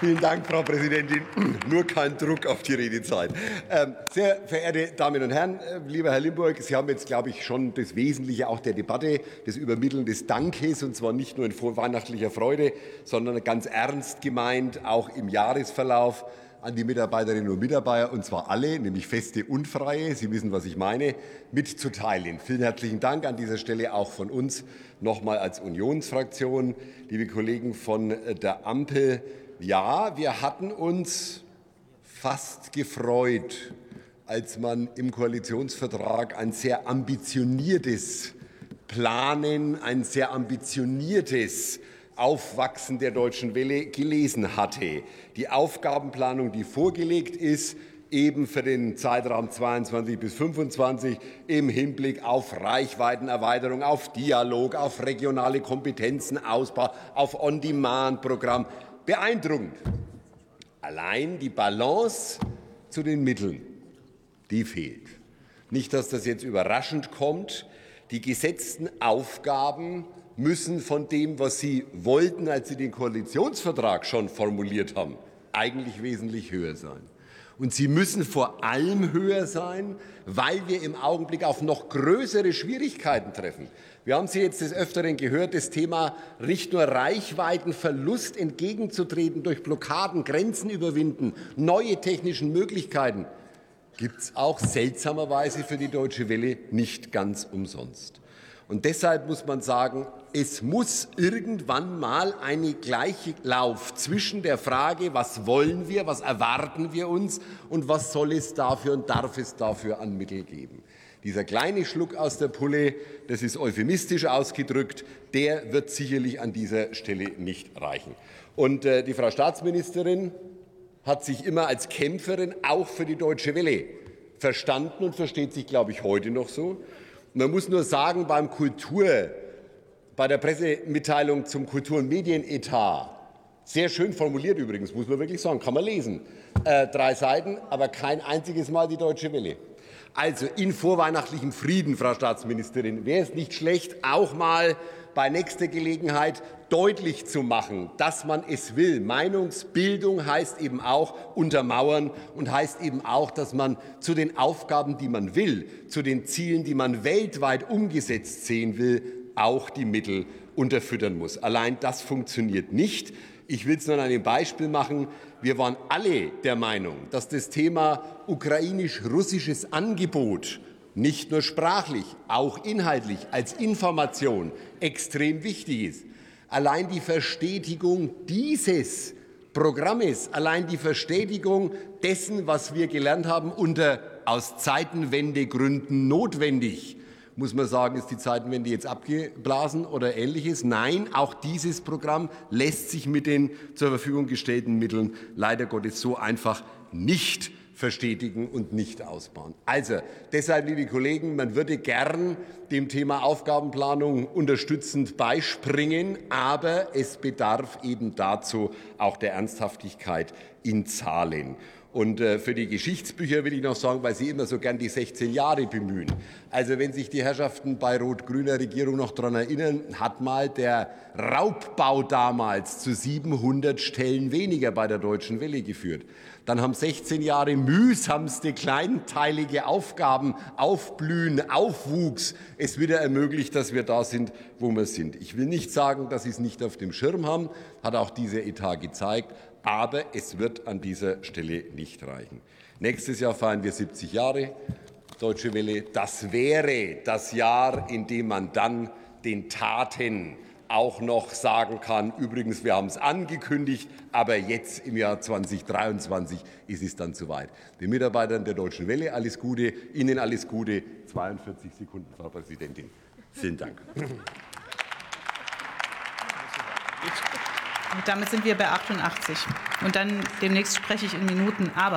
Vielen Dank, Frau Präsidentin. Nur kein Druck auf die Redezeit. Ähm, sehr verehrte Damen und Herren, äh, lieber Herr Limburg, Sie haben jetzt, glaube ich, schon das Wesentliche auch der Debatte, das Übermitteln des Dankes, und zwar nicht nur in vorweihnachtlicher Freude, sondern ganz ernst gemeint, auch im Jahresverlauf an die Mitarbeiterinnen und Mitarbeiter, und zwar alle, nämlich feste und freie, Sie wissen, was ich meine, mitzuteilen. Vielen herzlichen Dank an dieser Stelle auch von uns nochmal als Unionsfraktion, liebe Kollegen von der Ampel. Ja, wir hatten uns fast gefreut, als man im Koalitionsvertrag ein sehr ambitioniertes Planen, ein sehr ambitioniertes Aufwachsen der deutschen Welle gelesen hatte. Die Aufgabenplanung, die vorgelegt ist, eben für den Zeitraum 22 bis 25 im Hinblick auf Reichweitenerweiterung, auf Dialog, auf regionale Kompetenzen, Ausbau, auf On-Demand-Programm beeindruckend. Allein die Balance zu den Mitteln, die fehlt. Nicht, dass das jetzt überraschend kommt. Die gesetzten Aufgaben müssen von dem, was Sie wollten, als Sie den Koalitionsvertrag schon formuliert haben, eigentlich wesentlich höher sein. Und sie müssen vor allem höher sein, weil wir im Augenblick auf noch größere Schwierigkeiten treffen. Wir haben Sie jetzt des Öfteren gehört, das Thema nicht nur Reichweitenverlust entgegenzutreten durch Blockaden, Grenzen überwinden, neue technische Möglichkeiten, gibt es auch seltsamerweise für die Deutsche Welle nicht ganz umsonst. Und deshalb muss man sagen, es muss irgendwann mal einen Gleichlauf zwischen der Frage, was wollen wir, was erwarten wir uns und was soll es dafür und darf es dafür an Mittel geben. Dieser kleine Schluck aus der Pulle, das ist euphemistisch ausgedrückt, der wird sicherlich an dieser Stelle nicht reichen. Und äh, die Frau Staatsministerin hat sich immer als Kämpferin auch für die Deutsche Welle verstanden und versteht sich, glaube ich, heute noch so. Man muss nur sagen, beim Kultur, bei der Pressemitteilung zum Kultur- und Medienetat, sehr schön formuliert übrigens, muss man wirklich sagen, kann man lesen. Äh, drei Seiten, aber kein einziges Mal die Deutsche Welle. Also in vorweihnachtlichem Frieden, Frau Staatsministerin, wäre es nicht schlecht, auch mal bei nächster Gelegenheit deutlich zu machen, dass man es will. Meinungsbildung heißt eben auch untermauern und heißt eben auch, dass man zu den Aufgaben, die man will, zu den Zielen, die man weltweit umgesetzt sehen will, auch die Mittel unterfüttern muss. Allein das funktioniert nicht. Ich will es nur an einem Beispiel machen. Wir waren alle der Meinung, dass das Thema ukrainisch-russisches Angebot nicht nur sprachlich, auch inhaltlich als Information extrem wichtig ist. Allein die Verstetigung dieses Programmes, allein die Verstetigung dessen, was wir gelernt haben, unter aus Zeitenwendegründen notwendig, muss man sagen, ist die Zeitenwende jetzt abgeblasen oder ähnliches? Nein, auch dieses Programm lässt sich mit den zur Verfügung gestellten Mitteln leider Gottes so einfach nicht verstetigen und nicht ausbauen. Also deshalb, liebe Kollegen, man würde gern dem Thema Aufgabenplanung unterstützend beispringen, aber es bedarf eben dazu auch der Ernsthaftigkeit in Zahlen. Und äh, für die Geschichtsbücher will ich noch sagen, weil Sie immer so gern die 16 Jahre bemühen. Also wenn sich die Herrschaften bei rot-grüner Regierung noch daran erinnern, hat mal der Raubbau damals zu 700 Stellen weniger bei der Deutschen Welle geführt. Dann haben 16 Jahre mühsamste kleinteilige Aufgaben, Aufblühen, Aufwuchs es wieder ermöglicht, dass wir da sind, wo wir sind. Ich will nicht sagen, dass Sie es nicht auf dem Schirm haben, hat auch dieser Etat gezeigt, aber es wird an dieser Stelle nicht reichen. Nächstes Jahr feiern wir 70 Jahre Deutsche Welle. Das wäre das Jahr, in dem man dann den Taten auch noch sagen kann, übrigens, wir haben es angekündigt, aber jetzt im Jahr 2023 ist es dann soweit. Den Mitarbeitern der Deutschen Welle alles Gute, Ihnen alles Gute. 42 Sekunden, Frau Präsidentin. Vielen Dank. Damit sind wir bei 88. Und dann demnächst spreche ich in Minuten. Aber